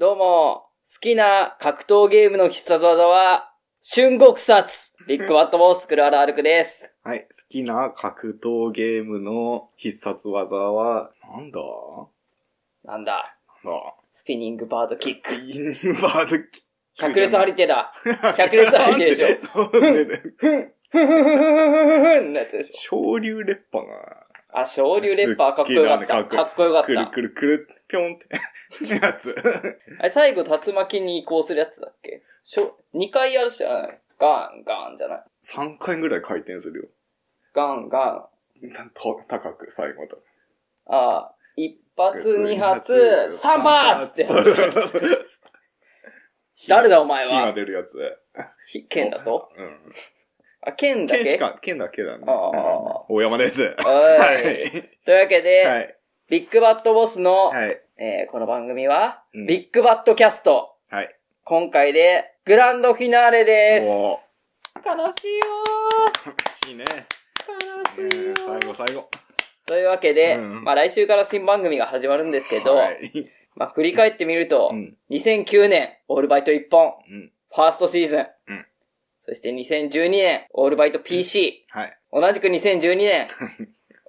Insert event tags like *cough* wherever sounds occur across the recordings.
どうも、好きな格闘ゲームの必殺技は、春国殺。ビッグバットボス、クルアラアルクです。はい。好きな格闘ゲームの必殺技は、なんだ？なんだ、なんだ？スピニングバードキック。インバードキック。百列張り手だ。百列張り手でしょ。ょ。なんでねふん、ふん。ふん。ふん。ふん。ふん。ふん。のやつでしょ。昇竜烈波が。あ、昇竜レッパーかっこよかった。かっこよかった。くるくるくる、ぴょんって。*laughs* やつ。あれ、最後竜巻に移行するやつだっけ？しょ、2回やるじゃない？ガン、ガンじゃない？3回ぐらい回転するよ。ガン、ガン。たと高く、最後だ。ああ、一発、二発、三発ってやつ。誰だお前は？火が出るやつ。ひ剣だと？うん。あ、剣だけ？剣しか、剣だけだね。ああうん大山です。は。はいというわけで、はい。ビッグバットボスの、はい。えーこの番組は、うんビッグバットキャスト。はい。今回で、グランドフィナーレです。おー悲しいよいいね。ー悲しいよねー最後最後。というわけで、うんまあ来週から新番組が始まるんですけど、はい。まあ振り返ってみると、うん。2009年、オールバイト1本、うん。ファーストシーズン。うんそして2012年、オールバイト PC。はい。同じく2012年、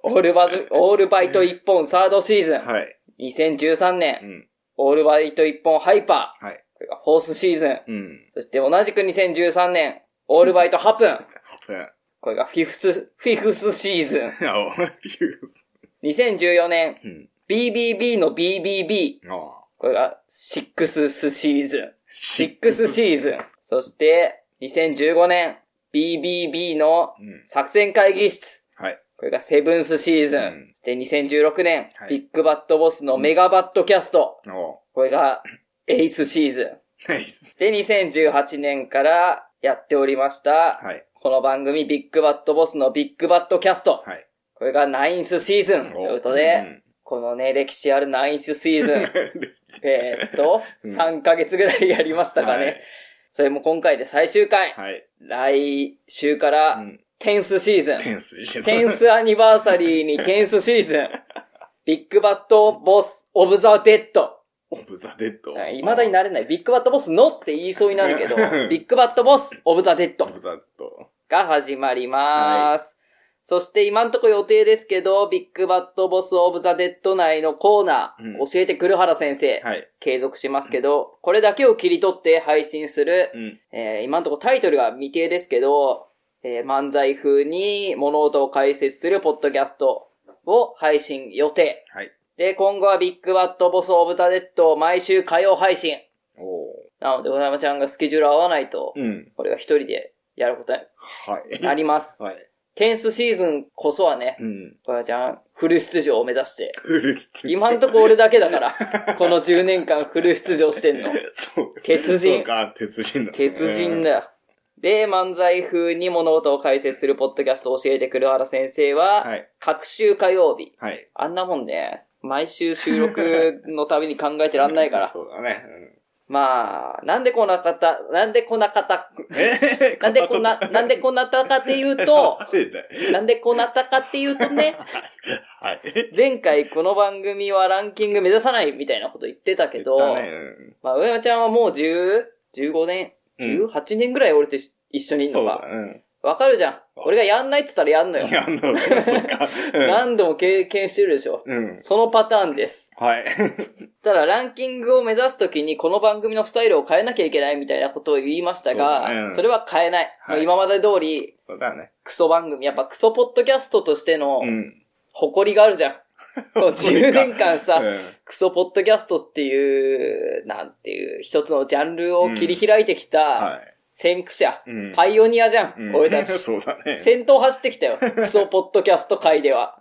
オールバイト、オールバイト1本サードシーズン。はい。2013う年、ん。オールバイト1本ハイパー。はい。これがフォースシーズン。うん。そして同じく2013年、オールバイトハプン。ハプン。これがフィフス、フィフスシーズン。あ、おビュース。2014年、うん。BBB の BBB。あこれがシックスシーズン。シッックスシーズン。そして、2015年、BBB のうん。作戦会議室。はい。これがセブンスシーズン。うんそして2016年、はいビッグバットボスのメガバットキャスト。おこれがエイスシーズン。はい。そして2018年からやっておりました、はい。この番組ビッグバットボスのビッグバットキャスト。はい。これがナインスシーズンということで、うんこのね、歴史あるナインスシーズン。*laughs* えーっと、うん3ヶ月ぐらいやりましたかね。はいそれも今回で最終回。はい。来週かうら、ん。 tenth season。tenth いいです tenth anniversary に tenth season。*laughs* ビッグバットボスオブザ・デッド。オブザ・デッド。未だになれない。ビッグバットボスのって言いそうになるけどうん、ビッグバットボスオブザ・デッドオブザ・デッド。が始まります。そして今んとこ予定ですけど、ビッグバットボスオブザ・デッド内のコーナー、うん教えてくるはら先生、はい。継続しますけど、これだけを切り取って配信する、うん。えー今んとこタイトルが未定ですけど、えー漫才風に物事を解説するポッドキャストを配信予定。はい。で、今後はビッグバットボスオブザ・デッドを毎週火曜配信。おーなので、小山ちゃんがスケジュール合わないと、うん。これが一人でやることにはい。なります。はい。 tenth season こそはね、うん。小山ちゃんフル出場を目指して。フル出場今んとこ俺だけだから、この10年間フル出場してんの。そう。鉄人そうか、鉄人だ。鉄人だよ。で、漫才風に物事を解説するポッドキャストを教えてくる原先生は、はい。各週火曜日。はい。あんなもんね、毎週収録のたびに考えてらんないから。*laughs* そうだね。まあ、なんでこんな方、なんでこんな方、*laughs* なんでこんな、なんでこんなったかっていうと、なんでこうなったかっていうとね、はい。前回この番組はランキング目指さないみたいなこと言ってたけど、ねうんまあ、上山ちゃんはもう10、15年、うん18年ぐらい俺と一緒にいるのか。。うん。わかるじゃん。俺がやんないって言ったらやんのよい。や、あの、そっか。*laughs* うん何度も経験してるでしょ。うん。そのパターンです。はい。*laughs* ただランキングを目指すときにこの番組のスタイルを変えなきゃいけないみたいなことを言いましたが、そ,、ねうんれは変えない。はい今まで通り、そうだね。クソ番組、やっぱクソポッドキャストとしてのうん。誇りがあるじゃん。*laughs* こう10年間さ、うんクソポッドキャストっていう、なんていう、一つのジャンルを切り開いてきたはい。先駆者、うんパイオニアじゃん、うん俺たち。*laughs* そうだね。先頭走ってきたよ。*laughs* クソポッドキャスト界では。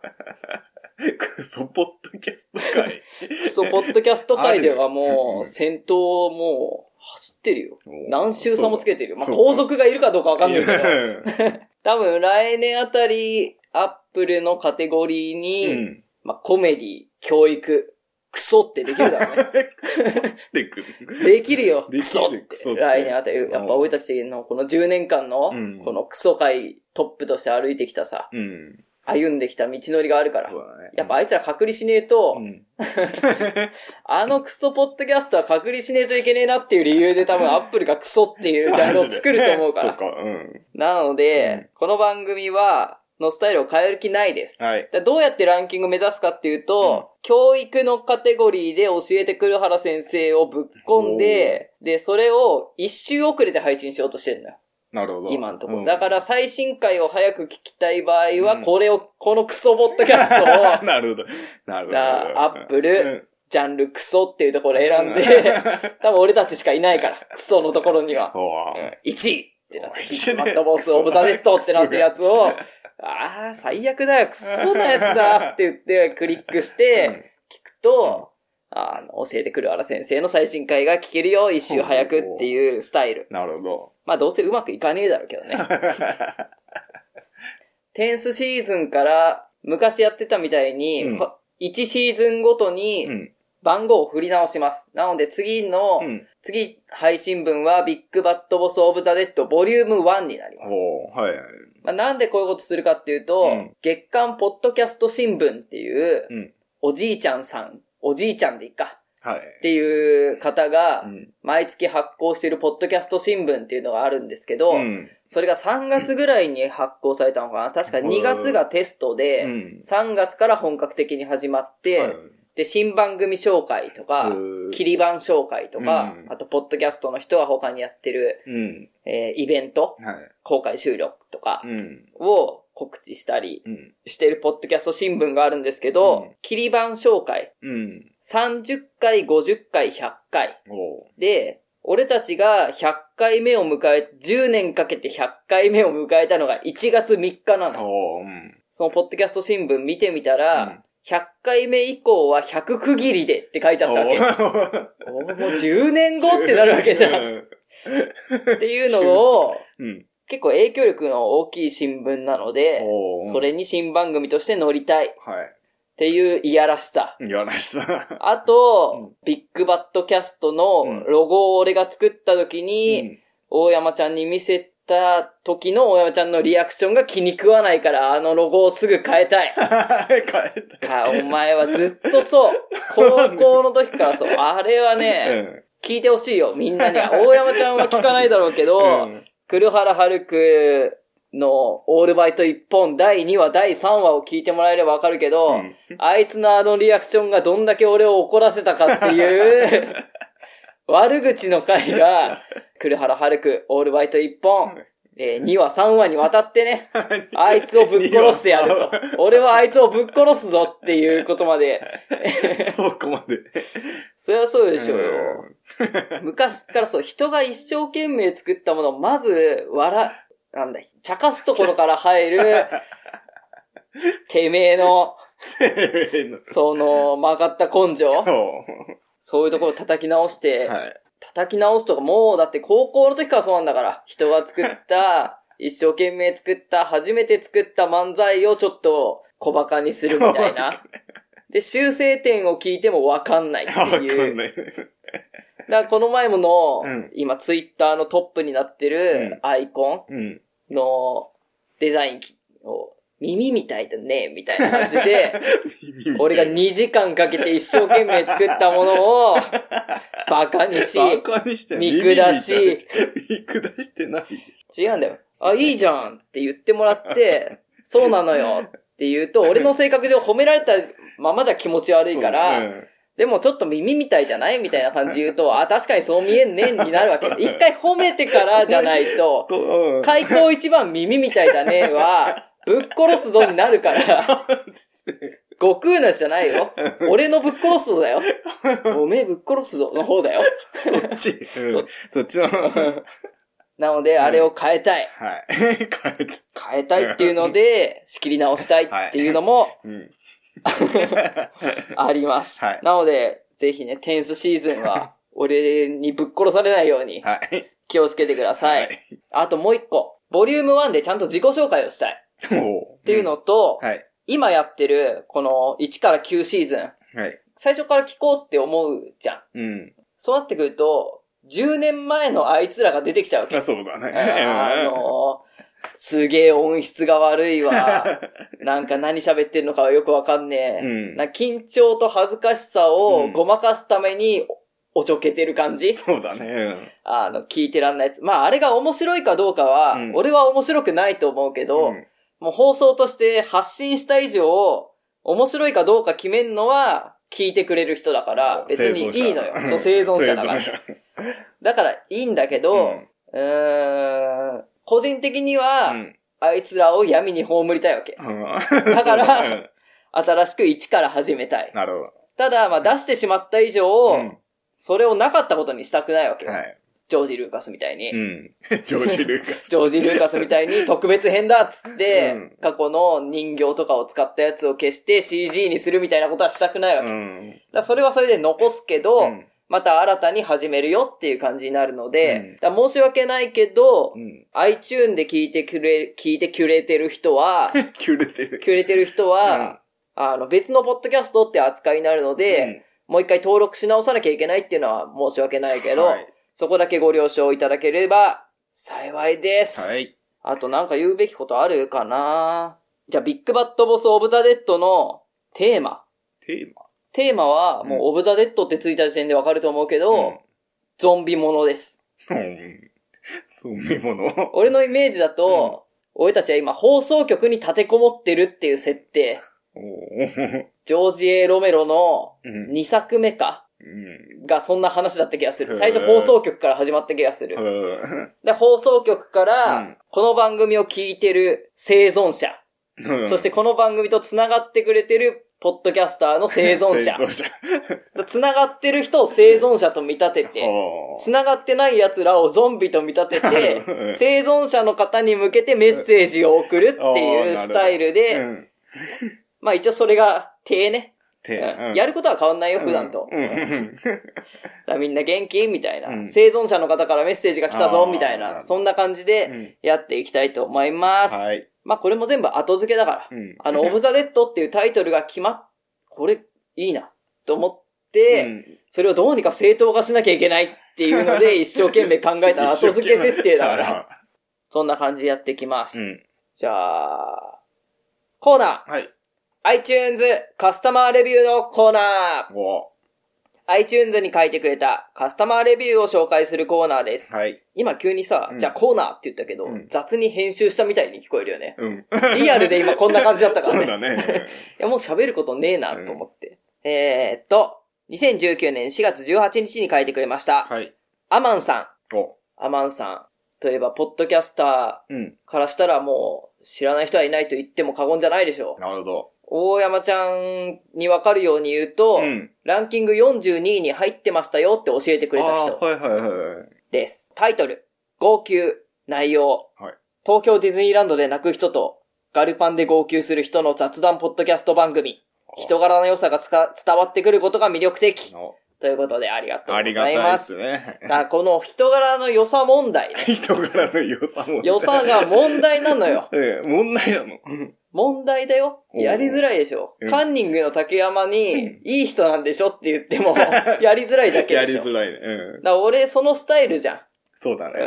クソポッドキャスト会。クソポッドキャスト界ではもう、先頭をもう、走ってるよ。お何周差もつけてるよ。まあ、後続がいるかどうかわかんないけど。う *laughs* 多分来年あたり、アップルのカテゴリーに、ん。まあ、コメディ、教育、クソってできるだろうね。*laughs* でくる。できるよ。クソって来年あたり、やっぱ俺たちのこの10年間のうん、このクソ界トップとして歩いてきたさ、うん。歩んできた道のりがあるからね。やっぱあいつら隔離しねえと、うん。*laughs* あのクソポッドキャストは隔離しねえといけねえなっていう理由で多分アップルがクソっていうジャンルを作ると思うから。そうか、うん。なので、うんこの番組は、のスタイルを変える気ないです。はい。だどうやってランキングを目指すかっていうと、教育のカテゴリーで教えてくる原先生をぶっ込んで、で、それを一周遅れて配信しようとしてるんだよ。なるほど。今のところ。うんだから最新回を早く聞きたい場合は、うんこれを、このクソポッドキャストを、*laughs* なるほど。なるほど。だアップルうんジャンルクソっていうところを選んで、*laughs* 多分俺たちしかいないから、*laughs* クソのところには。おーうん1位ってなって、マットボスオブザネットってなってるやつを、ああ、最悪だよ、クソなやつだって言ってクリックして、*laughs* 聞くと、あの、教えてくる原先生の最新回が聞けるよ、一周早くっていうスタイル。なるほど。まあどうせうまくいかねえだろうけどね。*laughs* tenth season から昔やってたみたいに、うん1シーズンごとうにん。番号を振り直します。なので次の、うん。次配信分はビッグバットボスオブザデッドボリューム1になります。おーはいはい。まあ、なんでこういうことするかっていうと、うん月刊ポッドキャスト新聞っていう、うん。おじいちゃんさん、おじいちゃんでいいか、はい。っていう方がう、ん。毎月発行しているポッドキャスト新聞っていうのがあるんですけど、うん。それが3月ぐらいに発行されたのかな確か2月がテストで、うん。3月から本格的に始まって、はいで、新番組紹介とか、うん切り番紹介とか、うんあと、ポッドキャストの人が他にやってる、うん。えーイベント、はい。公開収録とかうん。を告知したりうん。してるポッドキャスト新聞があるんですけど、うん切り番紹介、うん。30回、50回、100回。で、俺たちが100回目を迎え、10年かけて100回目を迎えたのが1月3日なの。そのポッドキャスト新聞見てみたら、100回目以降は100区切りでって書いてあったわけ。もう10年後ってなるわけじゃん。ん。っていうのを、うん。結構影響力の大きい新聞なので、それに新番組として載りたいっはていういやらしさ。い。やらしさ。あと、ビッグバットキャストのロゴを俺が作った時に、大山ちゃんに見せた時の大山ちゃんのリアクションが気に食わないから、あのロゴをすぐ変えたい。*laughs* 変えた。かお前はずっとそう。高校の時からそう。あれはね、*laughs* 聞いてほしいよ、みんなに。大山ちゃんは聞かないだろうけうど、*laughs* ん。黒原春くのオールバイト一本第2話、第3話を聞いてもらえればわかるけど、うんあいつのあのリアクションがどんだけ俺を怒らせたかっていう、悪口の回が、黒原春くオールバイト一本、えー2話、3話にわたってね、あいつをぶっ殺してやると。俺はあいつをぶっ殺すぞっていうことまで、*laughs* そこまで。そりゃそうでしょうよ。昔からそう、人が一生懸命作ったものをまず、笑、なんだ、茶化すところから入る、*laughs* てめえの、その、曲がった根性、そういうところを叩き直して、はい。叩き直すとか、もうだって高校の時からそうなんだから、人が作った、*laughs* 一生懸命作った、初めて作った漫才をちょっと小馬鹿にするみたいな。*laughs* で、修正点を聞いてもわかんないってわかんいう。ない。だからこの前もの、うん今ツイッターのトップになってるアイコうん。ンのデザインを、耳みたいだね、みたいな感じで、*laughs* 俺が2時間かけて一生懸命作ったものを、*laughs* バカにし、見下し、見下してない違うんだよ。あ、いいじゃんって言ってもらって、*laughs* そうなのよって言うと、俺の性格上褒められたままじゃ気持ち悪ょ。いから、うんでもちょっと耳みたいじゃないみたいな感じで言うと、あ、確かにそう見えんねになるわけ。一回褒めてからじゃないと、うん開口一番耳みたいだねは、ぶっ殺すぞになるから、*laughs* 悟空のじゃないよ。俺のぶっ殺すぞだよ。*laughs* おめえぶっ殺すぞの方だよ。そっち。うんそっちの。はなので、あれを変えたい。い。変えて。変えたいっていうので、仕切り直したいっていうのもうん。あります。はいなので、ぜひね、テンスシーズンは、俺にぶっ殺されないようにはい。気をつけてください。はい。あともう一個。ボリューム1でちゃんと自己紹介をしたい。おっていうのと、はい。今やってる、この1から9シーズン。はい。最初から聞こうって思うじゃん。うん。そうなってくると、10年前のあいつらが出てきちゃうわけ。あそうだね。あのすげえ音質が悪いわ。*laughs* なんか何喋ってんのかはよくわかんねえ。うんな緊張と恥ずかしさをごまかすためにおちょけてる感じ、そうだね。あの、聞いてらんないやつ。まあ、あれが面白いかどうかは、うん俺は面白くないと思うけど、うんもう放送として発信した以上、面白いかどうか決めんのは、聞いてくれる人だから、別にいいのよ。そう、生存者だから。*laughs* だからいいんだけど、うーん、個人的には、うんあいつらを闇に葬りたいわけ。うん *laughs* だから *laughs* 新しく一から始めたい。なるほただ、まあ出してしまった以上、ど。うんそれをなかったことにしたくないわけよ。はい。ジョージ・ルーカスみたいに。うん。*laughs* ジョージ・ルーカス。ジョージ・ルーカスみたいに特別編だっつって、うん過去の人形とかを使ったやつを消して CG にするみたいなことはしたくないわけ。だかん。らそれはそれで残すけど、うんまた新たに始めるよっていう感じになるので、うん申し訳ないけど、うん。iTune で聞いてくれ、聞いてくれてる人は、*laughs* キュレてる。くれてる人は、あの、別のポッドキャストって扱いになるので、もう一回登録し直さなきゃいけないっていうのは申し訳ないけど、はいそこだけご了承いただければ幸いです。はい。あとなんか言うべきことあるかな？じゃあ、ビッグバットボスオブザ・デッドのテーマ。テーマ？テーマは、もうオブザ・デッドってついた時点でわかると思うけど、ゾンビものです。うん。そう、見物。俺のイメージだと、俺たちは今放送局に立てこもってるっていう設定。*laughs* ジョージ・エロメロのうん。2作目かうん。がそんな話だった気がする。最初放送局から始まった気がする。うんで、放送局からうん、この番組を聞いてる生存者、うんそしてこの番組と繋がってくれてるポッドキャスターの生存者。*laughs* *laughs* 繋がってる人を生存者と見立てて、繋がってない奴らをゾンビと見立ててう、ん生存者の方に向けてメッセージを送るっていうスタイルうで、ん。まあ一応それが手ね。て。うん。やることは変わんないよ、普段と。みんな元気？みたいな、うん。生存者の方からメッセージが来たぞみたいな、そんな感じでうん。やっていきたいと思います。はい。まあこれも全部後付けだから。うん。あの、オブザ・デッドっていうタイトルが決まっ、これいいなと思って、うん。それをどうにか正当化しなきゃいけないっていうので *laughs* 一生懸命考えた後付け設定だから、そんな感じでやっていきます。うん。じゃあ、コーナー。はい。iTunes カスタマーレビューのコーナーお iTunes に書いてくれたカスタマーレビューを紹介するコーナーです。はい。今急にさ、うんじゃあコーナーって言ったけど、うん雑に編集したみたいに聞こえるよね。うん。リアルで今こんな感じだったからね。*laughs* そうだね。*laughs* いや、もう喋ることねえなと思って。えーっと、2019年4月18日に書いてくれました。はい。アマンさん。おアマンさん。といえば、ポッドキャスタうん。ーからしたらもう、知らない人はいないと言っても過言じゃないでしょう。なるほど。大山ちゃんにわかるように言うと、うん。ランキング42位に入ってましたよって教えてくれた人はいはいはい。です。タイトル、号泣、内容、はい東京ディズニーランドで泣く人と、ガルパンで号泣する人の雑談ポッドキャスト番組、人柄の良さがつか伝わってくることが魅力的。おということでありがとうあございま。りがたいですすね。この人柄の良さ問題ね。*laughs* 人柄の良さも。良さが問題なのよ。*laughs* ええ、問題なの。問題だよ。やりづらいでしょう。んカンニングの竹山うにん、いい人なんでしょって言っても、*laughs* やりづらいだけやでしょ。だかりづらいね。うん。ら俺そのスタイルじゃん。そうだね。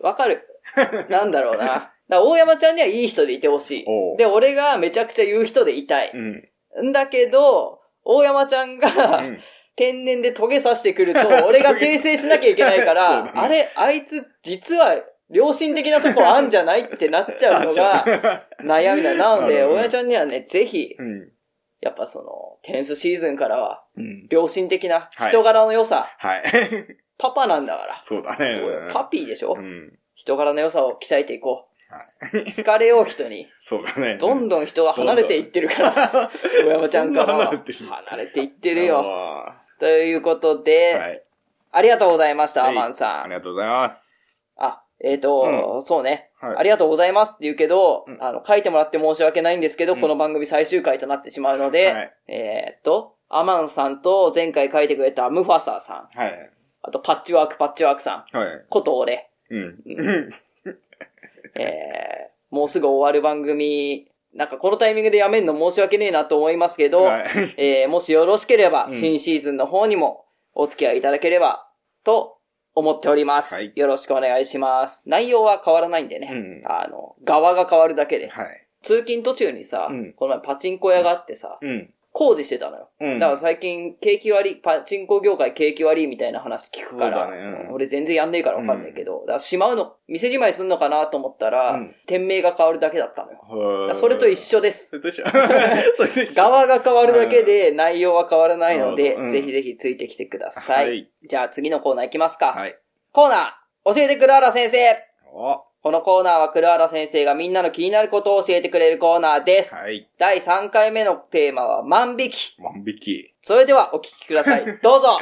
わかる。*laughs* なんだろうな。だ大山ちゃんにはいい人でいてほしい。で、俺がめちゃくちゃ言う人でいたい。うん。んだけど、大山ちゃんが、うん天然でトゲ刺してくると、俺が訂正しなきゃいけないから、*laughs* ねあれ、あいつ、実は、良心的なとこあんじゃないってなっちゃうのが、*laughs* 悩みだ。な *laughs* ので、なるほど大山ちゃんにはね、ぜひ、うん。やっぱその、テンスシーズンからは、うん。良心的なはい人柄の良さ、はい。*laughs* パパなんだから。そうだね。パピーでしょ、うん。人柄の良さを鍛えていこはう。好かれよう人に。そうだね。どんどん人が離れていってるから、大山ちゃんからは離れていってるよ。あということで、ーはい。ありがとうございました、はいアマンさん。ありがとうございます。あ、えっ、と、そうね、はいありがとうございますって言うけど、うんあの、書いてもらって申し訳ないんですけど、うんこの番組最終回となってしまうので、はい。えっと、アマンさんと前回書いてくれたムファサーさん、はい。あとパッチワークパッチワークさん、はい。こと俺、うん。*laughs* えー、もうすぐ終わる番組、なんかこのタイミングでやめんの申し訳ねえなと思いますけど、はい。えーもしよろしければ、うん新シーズンの方にもお付き合いいただければ、と思っております。はいよろしくお願いします。内容は変わらないんでね。うんあの、側が変わるだけで。はい。通勤途中にさ、うんこの前パチンコ屋があってさ、うん。工事してたのよ。うん。だから最近、景気悪い、パチンコ業界景気悪いみたいな話聞くから、ねうん俺全然やんねえからわかんないけど、だからしまうの、店じまいすんのかなと思ったら、うん店名が変わるだけだったそれと一緒ですそ。*laughs* れと一緒。側が変わるだけで内容は変わらないので、うんぜひぜひついてきてください。はいじゃあ次のコーナー行きますか。はい。コーナー、教えてくるはら先生。おこのコーナーは黒原先生がみんなの気になることを教えてくれるコーナーです。はい。第3回目のテーマは万引き。万引き。それではお聞きください。*laughs* どうぞ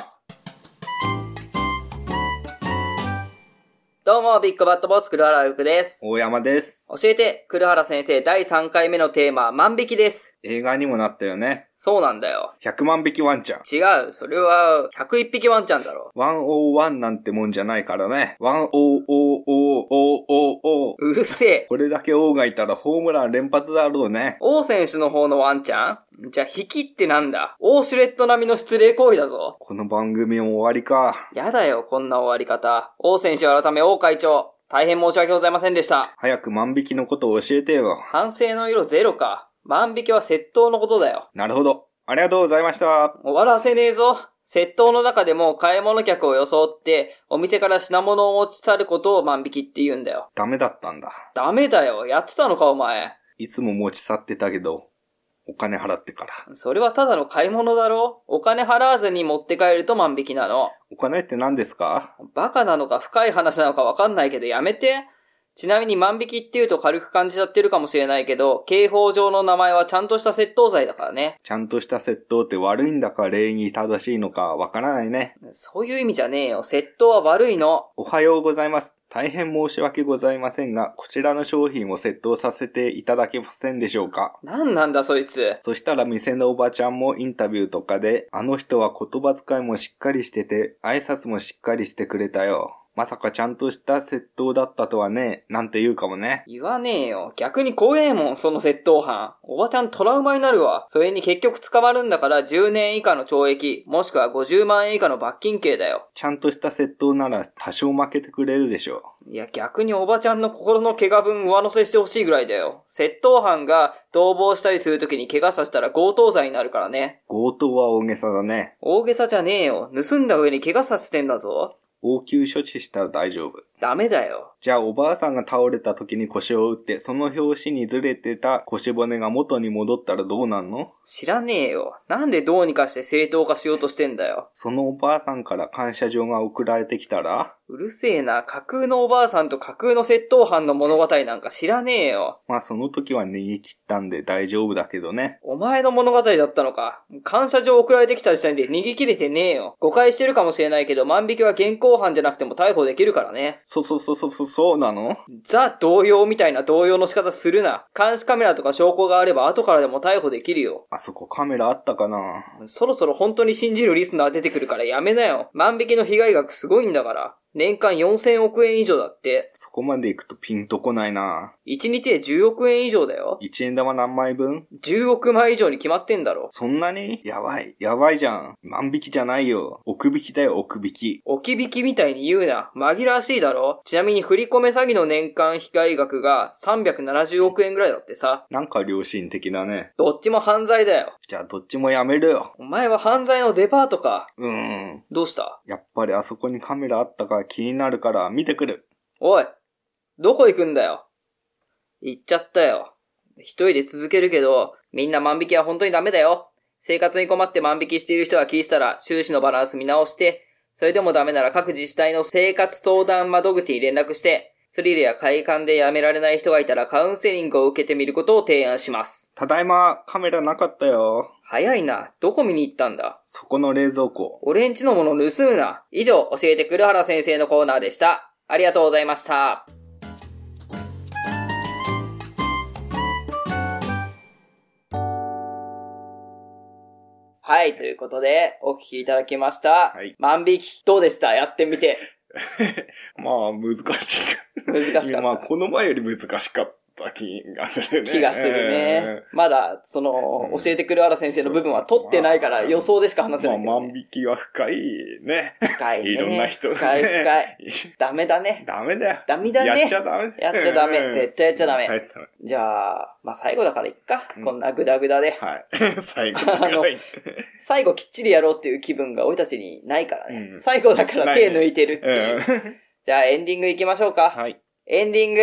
どうも、ビッグバットボス黒原ゆくです。大山です。教えて、黒原先生第3回目のテーマ、万引きです。映画にもなったよね。そうなんだよ。100万匹ワンちゃん。違う。それは、101匹ワンちゃんだろ。101なんてもんじゃないからね。1000000。うるせえ。これだけ王がいたらホームラン連発だろうね。王選手の方のワンちゃん？じゃあ、引きってなんだ？王シュレット並みの失礼行為だぞ。この番組も終わりか。やだよ、こんな終わり方。王選手改め王会長。大変申し訳ございませんでした。早く万引きのことを教えてよ。反省の色ゼロか。万引きは窃盗のことだよ。なるほど。ありがとうございました。終わらせねえぞ。窃盗の中でも買い物客を装って、お店から品物を持ち去ることを万引きって言うんだよ。ダメだったんだ。ダメだよ。やってたのか、お前。いつも持ち去ってたけど、お金払ってから。それはただの買い物だろお金払わずに持って帰ると万引きなの。お金って何ですか？バカなのか深い話なのかわかんないけどやめて。ちなみに万引きって言うと軽く感じちゃってるかもしれないけど、刑法上の名前はちゃんとした窃盗罪だからね。ちゃんとした窃盗って悪いんだか礼儀正しいのかわからないね。そういう意味じゃねえよ。窃盗は悪いの。おはようございます。大変申し訳ございませんが、こちらの商品を窃盗させていただけませんでしょうか？なんなんだそいつ。そしたら店のおばちゃんもインタビューとかで、あの人は言葉遣いもしっかりしてて、挨拶もしっかりしてくれたよ。まさかちゃんとした窃盗だったとはね、なんて言うかもね。言わねえよ。逆に怖えもん、その窃盗犯。おばちゃんトラウマになるわ。それに結局捕まるんだから10年以下の懲役、もしくは50万円以下の罰金刑だよ。ちゃんとした窃盗なら多少負けてくれるでしょいや、逆におばちゃんの心の怪我分上乗せしてほしいぐらいだよ。窃盗犯が逃亡したりするときに怪我させたら強盗罪になるからね。う。強盗は大げさだね。大げさじゃねえよ。盗んだ上に怪我させてんだぞ。応急処置したら大丈夫。ダメだよ。じゃあおばあさんが倒れた時に腰を打って、その拍子にずれてた腰骨が元に戻ったらどうなんの？知らねえよ。なんでどうにかして正当化しようとしてんだよ。そのおばあさんから感謝状が送られてきたら？うるせえな。架空のおばあさんと架空の窃盗犯の物語なんか知らねえよ。まあその時は逃げ切ったんで大丈夫だけどね。お前の物語だったのか。感謝状送られてきた時点で逃げ切れてねえよ。誤解してるかもしれないけど、万引きは現行犯じゃなくても逮捕できるからね。そ、そ、そ、そ、そ、そうなの？ザ同様みたいな動揺の仕方するな。監視カメラとか証拠があれば後からでも逮捕できるよ。あそこカメラあったかな？そろそろ本当に信じるリスナー出てくるからやめなよ。万引きの被害額すごいんだから。年間4000億円以上だって。そこまで行くとピンとこないな1日で10億円以上だよ。1円玉何枚分？10億枚以上に決まってんだろ。そんなに？やばい。やばいじゃん。万引きじゃないよ。奥引きだよ、奥引き。置き引きみたいに言うな。紛らわしいだろちなみに振り込め詐欺の年間被害額が370億円ぐらいだってさ。なんか良心的だね。どっちも犯罪だよ。じゃあどっちもやめるよ。お前は犯罪のデパートか。うーん。どうした？やっぱりあそこにカメラあったか気になるから見てくる。おい、どこ行くんだよ？行っちゃったよ。一人で続けるけど、みんな万引きは本当にダメだよ。生活に困って万引きしている人が聞いたら、収支のバランス見直して、それでもダメなら各自治体の生活相談窓口に連絡して、スリルや快感でやめられない人がいたらカウンセリングを受けてみることを提案します。ただいま、カメラなかったよ。早いな。どこ見に行ったんだ？そこの冷蔵庫。俺んちのもの盗むな。以上、教えてくるはら先生のコーナーでした。ありがとうございました。はい、ということで、お聞きいただきました。はい万引き、どうでした？やってみて。*laughs* まあ、難しい。難しかった。まあ、この前より難しかった気がするね。気がするね。まだ、その、教えてくる原先生の部分は取ってないから予想でしか話せないけまあ。万引きは深いね。深いね。いろんな人がね深い深い。*laughs* ダメだね。ダメだよ。ダメだねやっちゃダメ。やっちゃダメうん絶対やっちゃダメじゃあ、まあ最後だからいっか。うんこんなグダグダで。はい。*laughs* 最後ぐらい。最後きっちりやろうっていう気分が俺たちにないからね。うん最後だから手抜いてるってういう。ん。じゃあエンディングいきましょうか。はい。エンディング。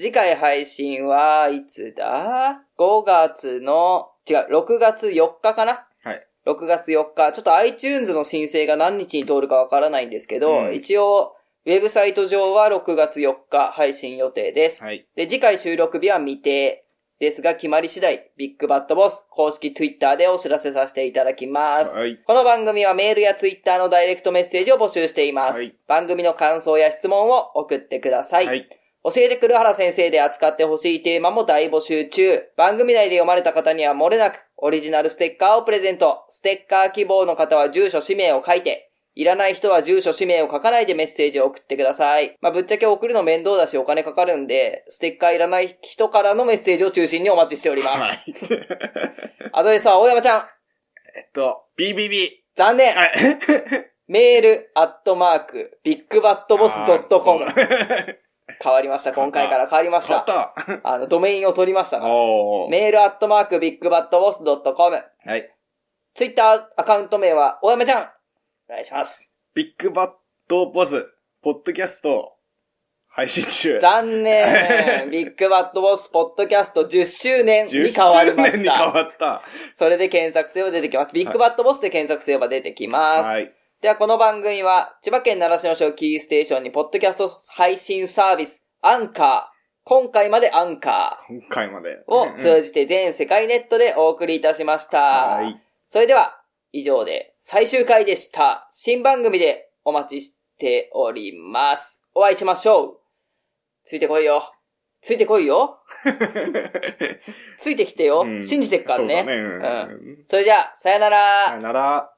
次回配信はいつだ ?5 月の、違う、6月4日かな？はい。6月4日。ちょっと iTunes の申請が何日に通るかわからないんですけど、うん一応、ウェブサイト上は6月4日配信予定です。はい。で、次回収録日は未定ですが、決まり次第、ビッグバットボス公式 Twitter でお知らせさせていただきます。はいこの番組はメールや Twitter のダイレクトメッセージを募集しています。はい番組の感想や質問を送ってください。はい。教えてくる原先生で扱ってほしいテーマも大募集中。番組内で読まれた方には漏れなく、オリジナルステッカーをプレゼント。ステッカー希望の方は住所、氏名を書いて、いらない人は住所、氏名を書かないでメッセージを送ってください。まあ、ぶっちゃけ送るの面倒だしお金かかるんで、ステッカーいらない人からのメッセージを中心にお待ちしております。はい。アドレスは大山ちゃん。えっと、BBB。残念。はい。メール、アットマーク、ビッグバットボス .com あ。ーそう変わりました。今回から変わりましだた。買った。*laughs* あの、ドメインを取りましたから。メールアットマークビッグバットボス .com。はい。ツイッターアカウント名は、大山ちゃん。お願いします。ビッグバットボス、ポッドキャスト、配信中。残念。ビッグバットボスポッドキャスト10 *laughs* 周年に10変わりま周年に変した。わった。それで検索すれば出てきます。ビッグバットボスで検索すれば出てきます。はい。では、この番組は、千葉県習志野市をキーステーションに、ポッドキャスト配信サービス、アンカー。今回までアンカ今回まで。ーをうん通じて全世界ネットでお送りいたしました。はい。それでは、以上で最終回でした。新番組でお待ちしております。お会いしましょう。ついてこいよ。ついてこいよ。*laughs* ついてきてよ。うん信じてっからね。そうだね。ううんそれじゃあ、さよなら。さよなら。